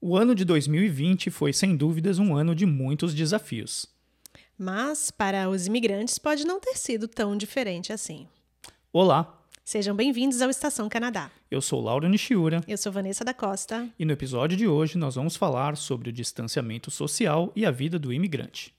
O ano de 2020 foi, sem dúvidas, um ano de muitos desafios. Mas, para os imigrantes, pode não ter sido tão diferente assim. Olá, Sejam bem-vindos ao Estação Canadá. eu sou Laura Nishiura Eu sou Vanessa da Costa. e no episódio de hoje nós vamos falar sobre o distanciamento social e a vida do imigrante.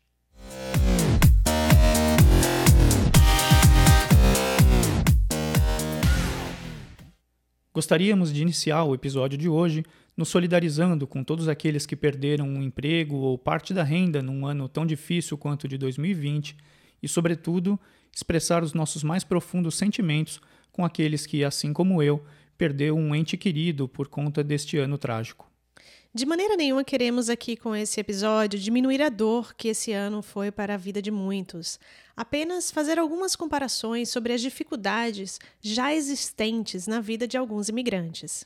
Gostaríamos de iniciar o episódio de hoje nos solidarizando com todos aqueles que perderam um emprego ou parte da renda num ano tão difícil quanto o de 2020 e, sobretudo, expressar os nossos mais profundos sentimentos com aqueles que, assim como eu, perdeu um ente querido por conta deste ano trágico. De maneira nenhuma queremos aqui com esse episódio diminuir a dor que esse ano foi para a vida de muitos. Apenas fazer algumas comparações sobre as dificuldades já existentes na vida de alguns imigrantes.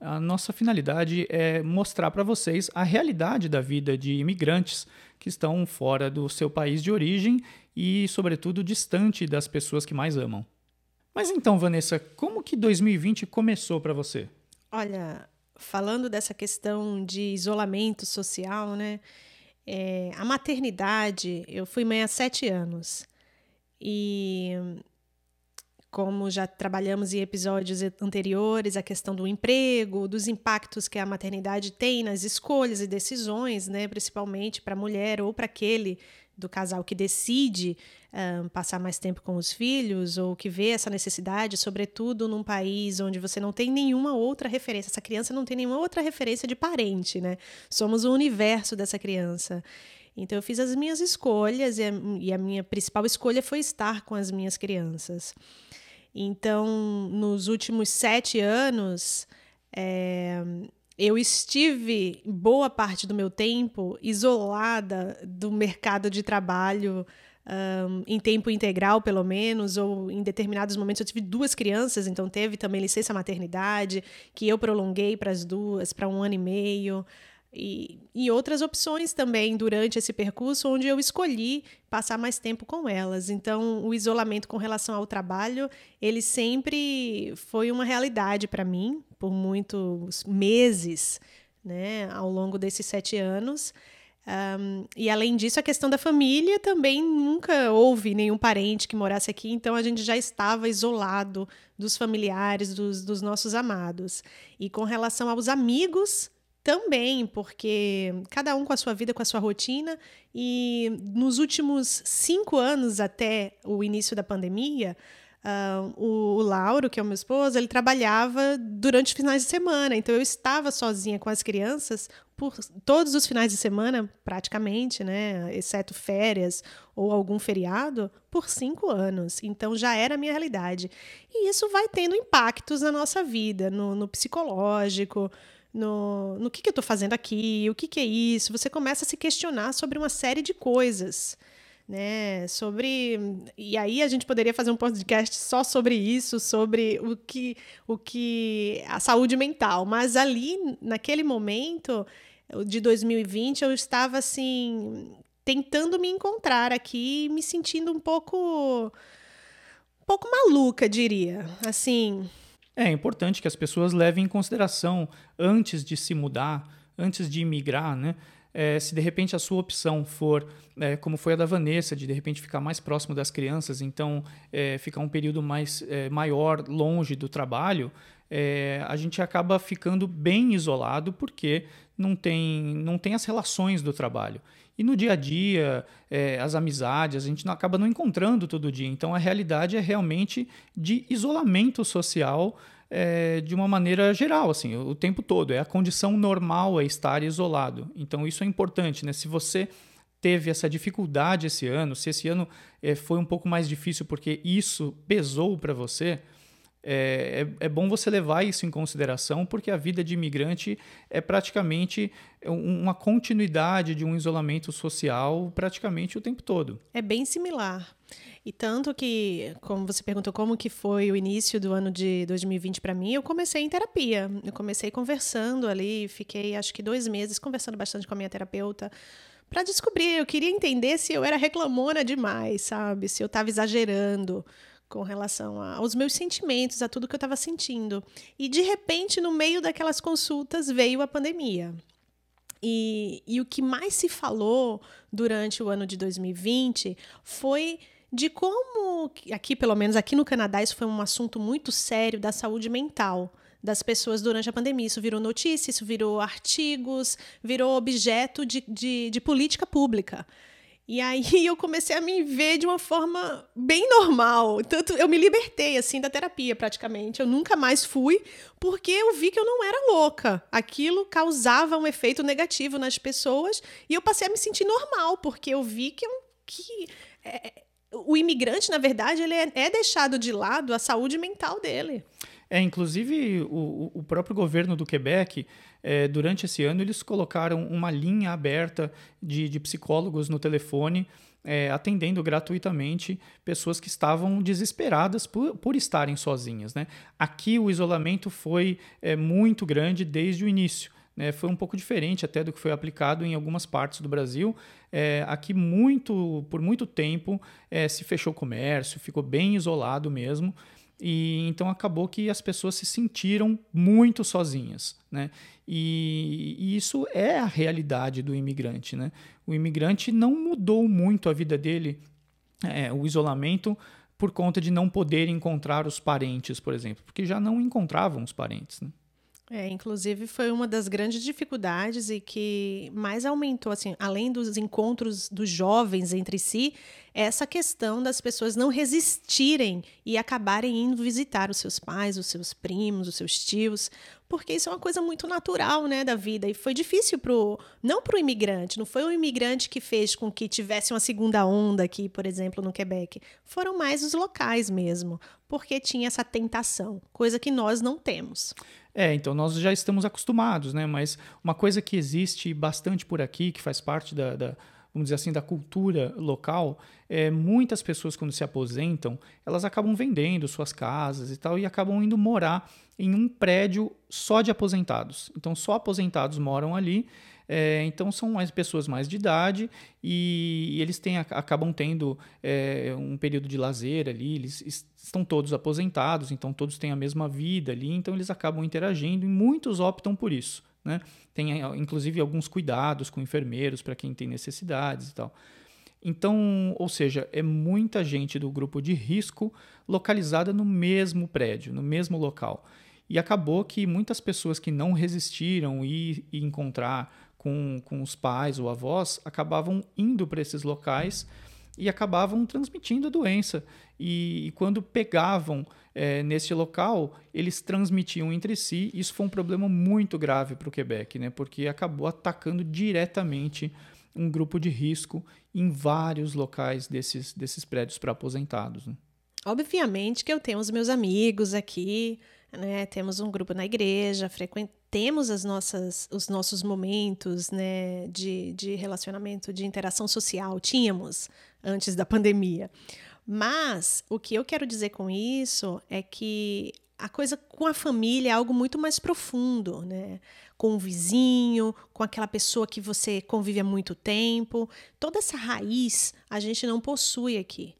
A nossa finalidade é mostrar para vocês a realidade da vida de imigrantes que estão fora do seu país de origem e, sobretudo, distante das pessoas que mais amam. Mas então, Vanessa, como que 2020 começou para você? Olha, falando dessa questão de isolamento social, né? é, a maternidade, eu fui mãe há sete anos. E como já trabalhamos em episódios anteriores, a questão do emprego, dos impactos que a maternidade tem nas escolhas e decisões, né? Principalmente para a mulher ou para aquele do casal que decide um, passar mais tempo com os filhos ou que vê essa necessidade, sobretudo num país onde você não tem nenhuma outra referência, essa criança não tem nenhuma outra referência de parente, né? Somos o universo dessa criança. Então eu fiz as minhas escolhas e a, e a minha principal escolha foi estar com as minhas crianças. Então, nos últimos sete anos, é, eu estive boa parte do meu tempo isolada do mercado de trabalho um, em tempo integral, pelo menos, ou em determinados momentos eu tive duas crianças, então teve também licença maternidade, que eu prolonguei para as duas, para um ano e meio. E, e, outras opções também durante esse percurso, onde eu escolhi passar mais tempo com elas. Então, o isolamento com relação ao trabalho, ele sempre foi uma realidade para mim, por muitos meses, né, ao longo desses sete anos. Um, e além disso, a questão da família também nunca houve nenhum parente que morasse aqui, então a gente já estava isolado dos familiares, dos, dos nossos amados. E com relação aos amigos, também, porque cada um com a sua vida, com a sua rotina, e nos últimos cinco anos até o início da pandemia, uh, o, o, Lauro, que é o meu esposo, ele trabalhava durante os finais de semana, então eu estava sozinha com as crianças por todos os finais de semana, praticamente, né, exceto férias ou algum feriado, por cinco anos. Então já era a minha realidade. E isso vai tendo impactos na nossa vida, no, no psicológico, no, no que, que eu estou fazendo aqui, o que, que é isso. Você começa a se questionar sobre uma série de coisas. Né, sobre e aí a gente poderia fazer um podcast só sobre isso, sobre o que o que a saúde mental, mas ali naquele momento de 2020 eu estava assim tentando me encontrar aqui, me sentindo um pouco um pouco maluca, diria. Assim, é importante que as pessoas levem em consideração antes de se mudar, antes de imigrar, né? É, se de repente a sua opção for, é, como foi a da Vanessa, de de repente ficar mais próximo das crianças, então é, ficar um período mais maior longe do trabalho, a gente acaba ficando bem isolado porque não tem, não tem as relações do trabalho. E no dia a dia, é, as amizades, a gente não, acaba não encontrando todo dia. Então a realidade é realmente de isolamento social é, de uma maneira geral, assim, o, o tempo todo. É a condição normal é estar isolado. Então isso é importante, né? Se você teve essa dificuldade esse ano, se esse ano é, foi um pouco mais difícil porque isso pesou para você, é, é, é, bom você levar isso em consideração, porque a vida de imigrante é praticamente uma continuidade de um isolamento social praticamente o tempo todo. É bem similar. E tanto que, como você perguntou como que foi o início do ano de 2020 para mim, eu comecei em terapia. Eu comecei conversando ali, fiquei acho que dois meses conversando bastante com a minha terapeuta para descobrir. Eu queria entender se eu era reclamona demais, sabe? Se eu estava exagerando com relação aos meus sentimentos, a tudo que eu estava sentindo. E de repente, no meio daquelas consultas, veio a pandemia. E, e o que mais se falou durante o ano de 2020 foi de como, aqui pelo menos aqui no Canadá, isso foi um assunto muito sério da saúde mental das pessoas durante a pandemia. Isso virou notícia, isso virou artigos, virou objeto de, de, de política pública. E aí eu comecei a me ver de uma forma bem normal. Tanto eu me libertei assim da terapia praticamente. Eu nunca mais fui porque eu vi que eu não era louca. Aquilo causava um efeito negativo nas pessoas e eu passei a me sentir normal porque eu vi que, que é, o imigrante, na verdade, ele é, é, deixado de lado a saúde mental dele. É, inclusive o, o próprio governo do Quebec, é, durante esse ano, eles colocaram uma linha aberta de, de psicólogos no telefone, é, atendendo gratuitamente pessoas que estavam desesperadas por, por estarem sozinhas. Né? Aqui o isolamento foi é, muito grande desde o início. Né? Foi um pouco diferente até do que foi aplicado em algumas partes do Brasil. É, aqui, muito, por muito tempo, é, se fechou o comércio, ficou bem isolado mesmo. E então acabou que as pessoas se sentiram muito sozinhas, né? E, e, isso é a realidade do imigrante, né? O imigrante não mudou muito a vida dele, é, o isolamento por conta de não poder encontrar os parentes, por exemplo, porque já não encontravam os parentes, né? É, inclusive foi uma das grandes dificuldades e que mais aumentou, assim, além dos encontros dos jovens entre si, essa questão das pessoas não resistirem e acabarem indo visitar os seus pais, os seus primos, os seus tios, porque isso é uma coisa muito natural, né, da vida e foi difícil pro não para o imigrante, não foi o imigrante que fez com que tivesse uma segunda onda aqui, por exemplo, no Quebec, foram mais os locais mesmo, porque tinha essa tentação, coisa que nós não temos. É, então nós já estamos acostumados, né? Mas uma coisa que existe bastante por aqui, que faz parte da, da vamos dizer assim, da cultura local, é, muitas pessoas quando se aposentam, elas acabam vendendo suas casas e tal e acabam indo morar em um prédio só de aposentados. Então só aposentados moram ali é, então são mais pessoas mais de idade e, e eles têm, acabam tendo é, um período de lazer ali, eles estão todos aposentados, então todos têm a mesma vida ali, então eles acabam interagindo e muitos optam por isso. Né? Tem inclusive alguns cuidados com enfermeiros para quem tem necessidades e tal. Então, ou seja, é muita gente do grupo de risco localizada no mesmo prédio, no mesmo local. E acabou que muitas pessoas que não resistiram e, e encontrar com, com os pais ou avós acabavam indo para esses locais e acabavam transmitindo a doença. E, e quando pegavam é, nesse local, eles transmitiam entre si. Isso foi um problema muito grave para o Quebec, né? porque acabou atacando diretamente um grupo de risco em vários locais desses, desses prédios para aposentados. Né? Obviamente que eu tenho os meus amigos aqui, né? Temos um grupo na igreja, temos as nossas, os nossos momentos né, de, de relacionamento, de interação social, tínhamos antes da pandemia. Mas o que eu quero dizer com isso é que a coisa com a família é algo muito mais profundo, né? Com o vizinho, com aquela pessoa que você convive há muito tempo. Toda essa raiz a gente não possui aqui.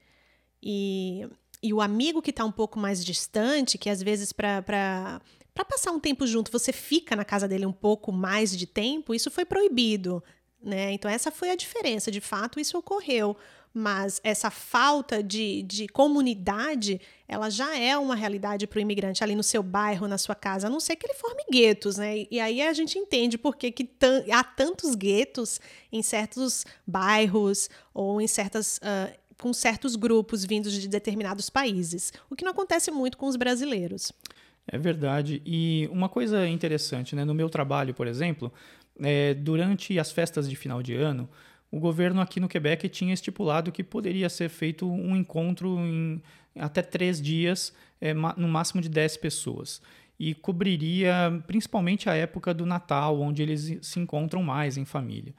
E, e o amigo que está um pouco mais distante, que às vezes para para passar um tempo junto, você fica na casa dele um pouco mais de tempo, isso foi proibido, né? Então essa foi a diferença, de fato isso ocorreu, mas essa falta de, de comunidade, ela já é uma realidade para o imigrante ali no seu bairro, na sua casa, a não ser que ele forme guetos, né? E aí a gente entende por que, há tantos guetos em certos bairros ou em certas uh, com certos grupos vindos de determinados países, o que não acontece muito com os brasileiros. É verdade. E uma coisa interessante, né? no meu trabalho, por exemplo, é, durante as festas de final de ano, o governo aqui no Quebec tinha estipulado que poderia ser feito um encontro em até três dias, é, no máximo de dez pessoas. E cobriria principalmente a época do Natal, onde eles se encontram mais em família.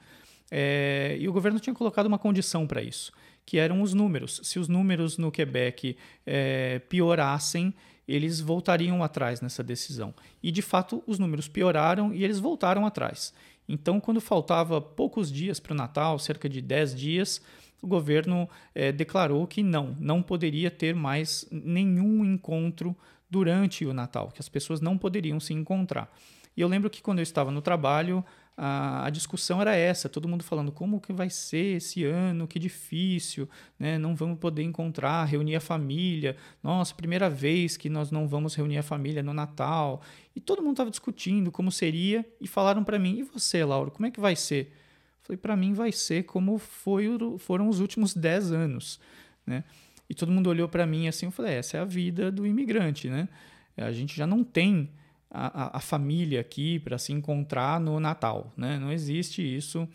É, e o governo tinha colocado uma condição para isso, que eram os números. Se os números no Quebec é, piorassem, eles voltariam atrás nessa decisão. E de fato, os números pioraram e eles voltaram atrás. Então, quando faltava poucos dias para o Natal, cerca de 10 dias, o governo é, declarou que não, não poderia ter mais nenhum encontro durante o Natal, que as pessoas não poderiam se encontrar. E eu lembro que quando eu estava no trabalho, a, a, discussão era essa, todo mundo falando como que vai ser esse ano, que difícil, né? não vamos poder encontrar, reunir a família, nossa, primeira vez que nós não vamos reunir a família no Natal. E todo mundo estava discutindo como seria e falaram para mim, e você, Lauro, como é que vai ser? Falei, para mim vai ser como foi, foram os últimos 10 anos, né? E todo mundo olhou para mim assim, eu falei, essa é a vida do imigrante, né? A gente já não tem a, a, família aqui para se encontrar no Natal, né? Não existe isso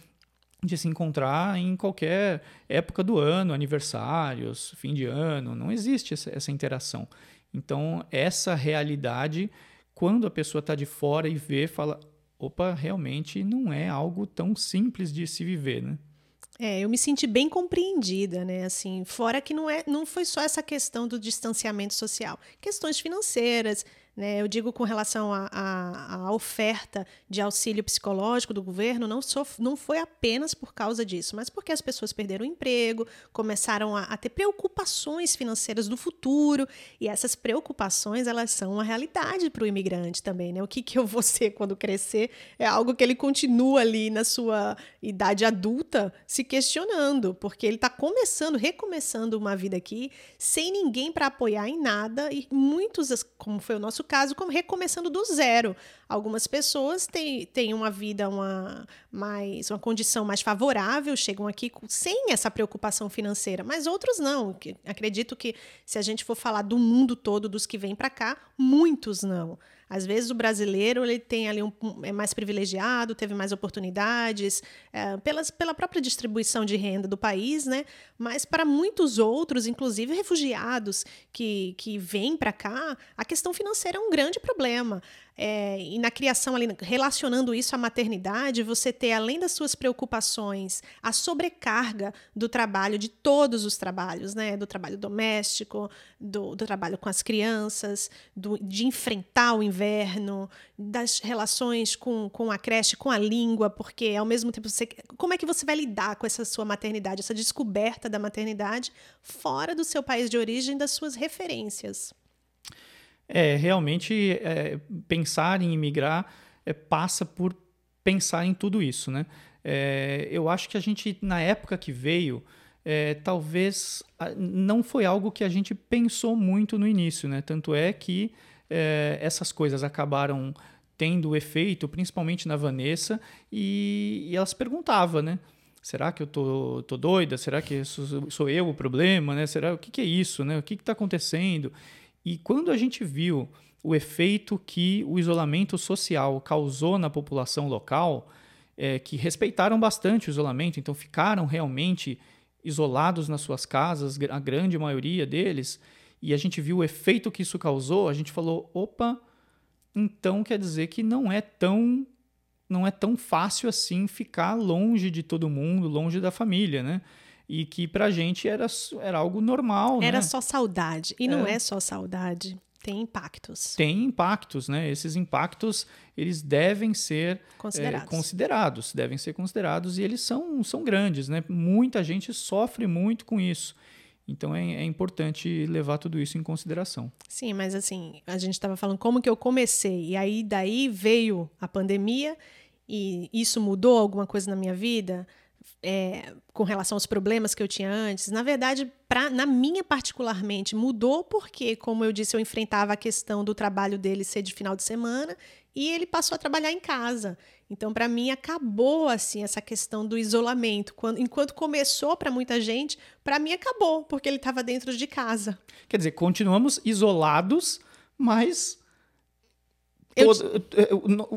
de se encontrar em qualquer época do ano, aniversários, fim de ano, não existe essa, essa interação. Então, essa realidade, quando a pessoa está de fora e vê, fala, opa, realmente não é algo tão simples de se viver, né? É, eu me senti bem compreendida, né? Assim, fora que não é, não foi só essa questão do distanciamento social, questões financeiras, né? Eu digo com relação à oferta de auxílio psicológico do governo, não, só, não foi apenas por causa disso, mas porque as pessoas perderam o emprego, começaram a, a ter preocupações financeiras do futuro, e essas preocupações elas são uma realidade para o imigrante também. Né? O que, que eu vou ser quando crescer é algo que ele continua ali na sua idade adulta se questionando, porque ele está começando, recomeçando uma vida aqui, sem ninguém para apoiar em nada, e muitos, como foi o nosso caso, como recomeçando do zero. Algumas pessoas têm, têm uma vida, uma, mais, uma condição mais favorável, chegam aqui sem essa preocupação financeira, mas outros não. Acredito que se a gente for falar do mundo todo dos que vêm para cá, muitos não. Às vezes o brasileiro ele tem ali um, é mais privilegiado, teve mais oportunidades é, pelas, pela própria distribuição de renda do país, né? Mas para muitos outros, inclusive refugiados que, que vêm para cá, a questão financeira é um grande problema. É, e na criação ali, relacionando isso à maternidade, você ter, além das suas preocupações, a sobrecarga do trabalho, de todos os trabalhos, né? Do trabalho doméstico, do, do trabalho com as crianças, do, de enfrentar o inverno, das relações com, com a creche, com a língua, porque ao mesmo tempo você. Como é que você vai lidar com essa sua maternidade, essa descoberta da maternidade fora do seu país de origem, das suas referências? É, realmente, é, pensar em imigrar é, passa por pensar em tudo isso, né? É, eu acho que a gente, na época que veio, é, talvez não foi algo que a gente pensou muito no início, né? Tanto é que é, essas coisas acabaram tendo efeito, principalmente na Vanessa, e, e ela se perguntava, né? Será que eu tô, tô doida? Será que sou, sou eu o problema? Né? Será o que, que é isso? Né? O que está acontecendo? E quando a gente viu o efeito que o isolamento social causou na população local, é, que respeitaram bastante o isolamento, então ficaram realmente isolados nas suas casas, a grande maioria deles, e a gente viu o efeito que isso causou, a gente falou, opa, então quer dizer que não é tão não é tão fácil assim ficar longe de todo mundo, longe da família, né? E que pra gente era, era algo normal. Era né? só saudade. E é. não é só saudade. Tem impactos. Tem impactos, né? Esses impactos, eles devem ser considerados. É, considerados, devem ser considerados e eles são, são grandes, né? Muita gente sofre muito com isso. Então é, é, importante levar tudo isso em consideração. Sim, mas assim, a gente estava falando como que eu comecei, e aí daí veio a pandemia e isso mudou alguma coisa na minha vida é, com relação aos problemas que eu tinha antes, na verdade, pra, na minha particularmente, mudou porque, como eu disse, eu enfrentava a questão do trabalho dele ser de final de semana e ele passou a trabalhar em casa. Então, para mim, acabou assim essa questão do isolamento. Quando, enquanto começou para muita gente, para mim acabou, porque ele estava dentro de casa. Quer dizer, continuamos isolados, mas Todo,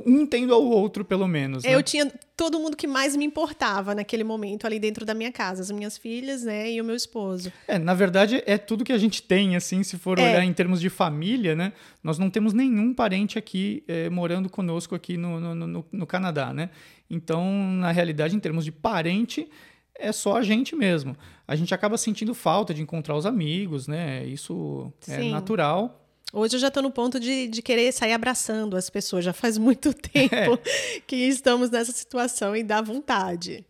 um tendo ao outro, pelo menos. Né? Eu tinha todo mundo que mais me importava naquele momento ali dentro da minha casa, as minhas filhas, né, e o meu esposo. É, na verdade, é tudo que a gente tem, assim, se for é. olhar em termos de família, né? Nós não temos nenhum parente aqui é, morando conosco aqui no, no, no, no Canadá, né? Então, na realidade, em termos de parente, é só a gente mesmo. A gente acaba sentindo falta de encontrar os amigos, né? Isso é Sim. natural. Hoje eu já estou no ponto de, de querer sair abraçando as pessoas. Já faz muito tempo é. que estamos nessa situação e dá vontade.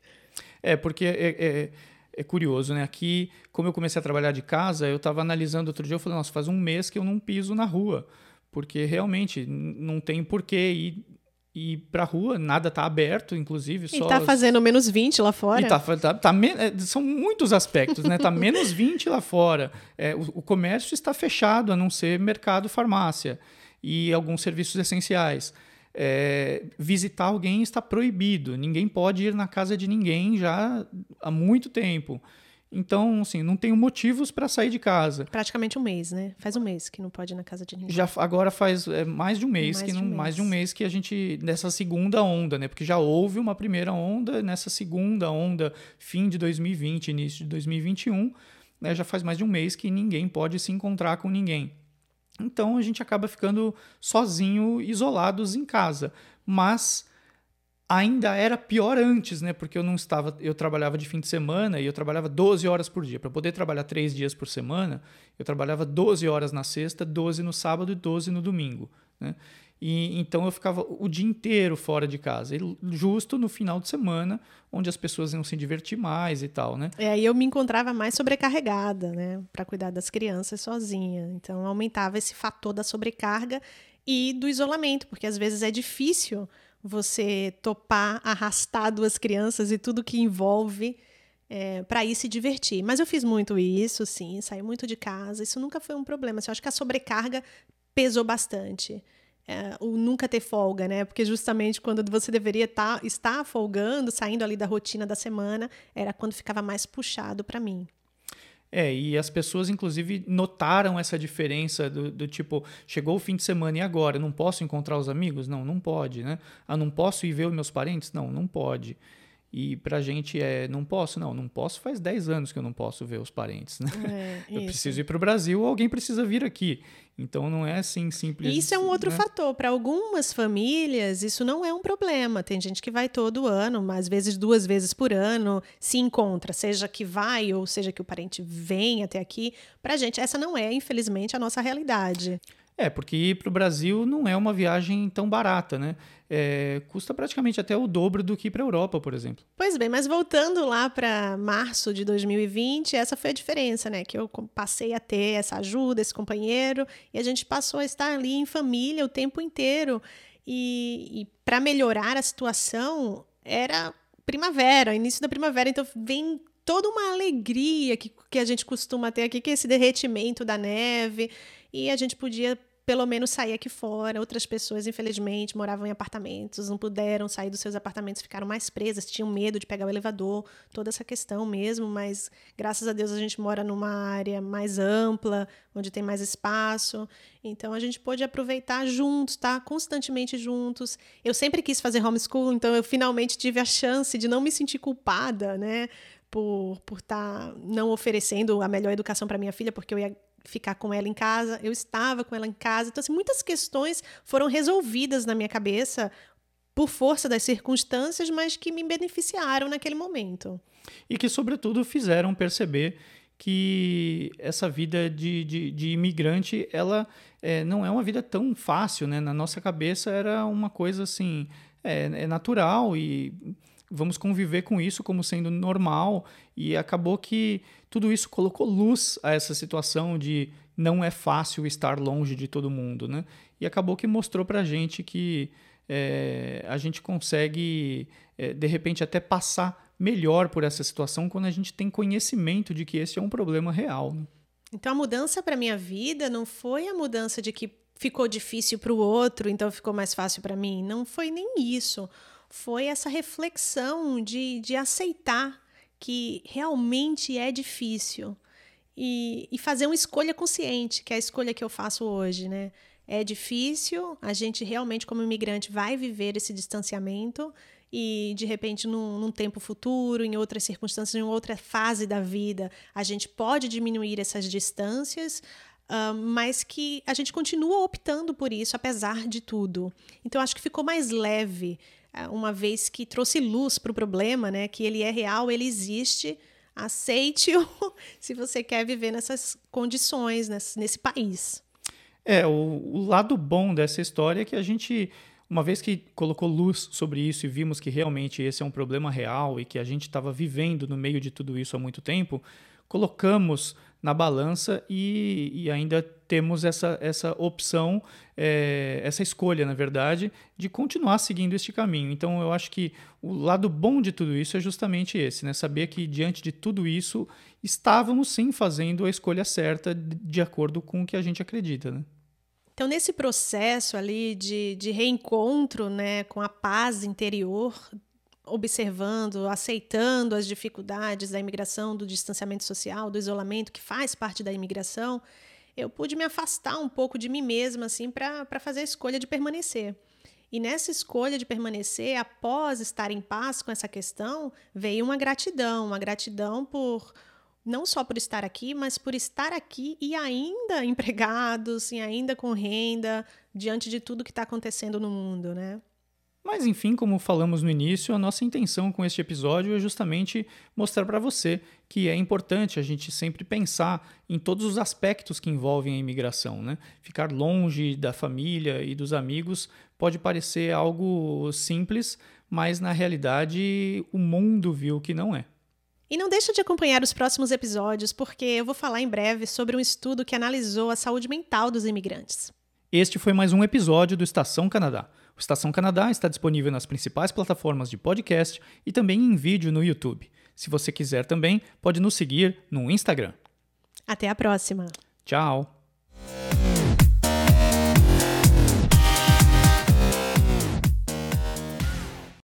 É, porque é, é, é curioso, né? Aqui, como eu comecei a trabalhar de casa, eu estava analisando outro dia, eu falei, nossa, faz um mês que eu não piso na rua, porque realmente não tem porquê ir ir pra rua, nada tá aberto, inclusive. E tá fazendo menos 20 lá fora. E tá, tá, tá é, são muitos aspectos, né? Tá menos 20 lá fora. É, o, o, comércio está fechado, a não ser mercado, farmácia e alguns serviços essenciais. É, visitar alguém está proibido. Ninguém pode ir na casa de ninguém já há muito tempo. Então, assim, não tenho motivos para sair de casa. Praticamente um mês, né? Faz um mês que não pode ir na casa de ninguém. Já agora faz é, mais de um mês mais que não, um mês. mais de um mês que a gente nessa segunda onda, né? Porque já houve uma primeira onda, nessa segunda onda, fim de 2020, início de 2021, né? Já faz mais de um mês que ninguém pode se encontrar com ninguém. Então a gente acaba ficando sozinho, isolados em casa. Mas ainda era pior antes, né? Porque eu não estava, eu trabalhava de fim de semana e eu trabalhava 12 horas por dia. Para poder trabalhar três dias por semana, eu trabalhava 12 horas na sexta, 12 no sábado e 12 no domingo, né? E então eu ficava o dia inteiro fora de casa, e justo no final de semana, onde as pessoas iam se divertir mais e tal, né? É, aí eu me encontrava mais sobrecarregada, né, para cuidar das crianças sozinha. Então aumentava esse fator da sobrecarga e do isolamento, porque às vezes é difícil você topar arrastar duas crianças e tudo que envolve é, para ir se divertir. Mas eu fiz muito isso, sim, saí muito de casa. Isso nunca foi um problema. Assim, eu acho que a sobrecarga pesou bastante. É, o nunca ter folga, né? Porque justamente quando você deveria tá, estar folgando, saindo ali da rotina da semana, era quando ficava mais puxado para mim. É, e as pessoas, inclusive, notaram essa diferença do, do, tipo, chegou o fim de semana e agora? Não posso encontrar os amigos? Não, não pode, né? Ah, não posso ir ver os meus parentes? Não, não pode. E pra gente é, não posso, não, não posso, faz 10 anos que eu não posso ver os parentes, né? É, eu preciso ir para o Brasil, alguém precisa vir aqui. Então não é assim simples. Isso é um outro né? fator. Para algumas famílias, isso não é um problema. Tem gente que vai todo ano, às vezes duas vezes por ano, se encontra, seja que vai ou seja que o parente vem até aqui. Para gente, essa não é, infelizmente, a nossa realidade. É, porque ir para o Brasil não é uma viagem tão barata, né? É, custa praticamente até o dobro do que ir para a Europa, por exemplo. Pois bem, mas voltando lá para março de 2020, essa foi a diferença, né? Que eu passei a ter essa ajuda, esse companheiro, e a gente passou a estar ali em família o tempo inteiro. E, e para melhorar a situação, era primavera, início da primavera, então vem toda uma alegria que, que a gente costuma ter aqui, que é esse derretimento da neve, e a gente podia pelo menos sair aqui fora. Outras pessoas, infelizmente, moravam em apartamentos, não puderam sair dos seus apartamentos, ficaram mais presas, tinham medo de pegar o elevador, toda essa questão mesmo, mas graças a Deus a gente mora numa área mais ampla, onde tem mais espaço. Então a gente pôde aproveitar juntos, tá? Constantemente juntos. Eu sempre quis fazer homeschool, então eu finalmente tive a chance de não me sentir culpada, né? Por por estar tá não oferecendo a melhor educação para minha filha, porque eu ia ficar com ela em casa, eu estava com ela em casa. Então, assim, muitas questões foram resolvidas na minha cabeça por força das circunstâncias, mas que me beneficiaram naquele momento. E que, sobretudo, fizeram perceber que essa vida de, de, de imigrante, ela é, não é uma vida tão fácil, né? Na nossa cabeça era uma coisa assim, é, é natural e vamos conviver com isso como sendo normal e acabou que tudo isso colocou luz a essa situação de não é fácil estar longe de todo mundo, né? E acabou que mostrou para gente que é, a gente consegue, é, de repente, até passar melhor por essa situação quando a gente tem conhecimento de que esse é um problema real. Né? Então, a mudança para minha vida não foi a mudança de que ficou difícil para o outro, então ficou mais fácil para mim. Não foi nem isso foi essa reflexão de, de aceitar que realmente é difícil e, e fazer uma escolha consciente, que é a escolha que eu faço hoje, né? É difícil, a gente realmente, como imigrante, vai viver esse distanciamento e, de repente, num, num, tempo futuro, em outras circunstâncias, em outra fase da vida, a gente pode diminuir essas distâncias, uh, mas que a gente continua optando por isso, apesar de tudo. Então, acho que ficou mais leve uma vez que trouxe luz para o problema, né? Que ele é real, ele existe. Aceite-o se você quer viver nessas condições, nesse, nesse país. É, o, o, lado bom dessa história é que a gente Uma vez que colocou luz sobre isso e vimos que realmente esse é um problema real e que a gente estava vivendo no meio de tudo isso há muito tempo, colocamos na balança e, e ainda temos essa, essa opção, é, essa escolha, na verdade, de continuar seguindo este caminho. Então, eu acho que o lado bom de tudo isso é justamente esse, né? Saber que diante de tudo isso estávamos sim fazendo a escolha certa de acordo com o que a gente acredita, né? Então, nesse processo ali de, de reencontro né, com a paz interior, observando, aceitando as dificuldades da imigração, do distanciamento social, do isolamento, que faz parte da imigração, eu pude me afastar um pouco de mim mesma assim, para fazer a escolha de permanecer. E nessa escolha de permanecer, após estar em paz com essa questão, veio uma gratidão, uma gratidão por não só por estar aqui, mas por estar aqui e ainda empregados, e ainda com renda, diante de tudo que está acontecendo no mundo, né? Mas enfim, como falamos no início, a nossa intenção com este episódio é justamente mostrar para você que é importante a gente sempre pensar em todos os aspectos que envolvem a imigração. Né? Ficar longe da família e dos amigos pode parecer algo simples, mas na realidade o mundo viu que não é. E não deixa de acompanhar os próximos episódios, porque eu vou falar em breve sobre um estudo que analisou a saúde mental dos imigrantes. Este foi mais um episódio do Estação Canadá. O Estação Canadá está disponível nas principais plataformas de podcast e também em vídeo no YouTube. Se você quiser também, pode nos seguir no Instagram. Até a próxima. Tchau.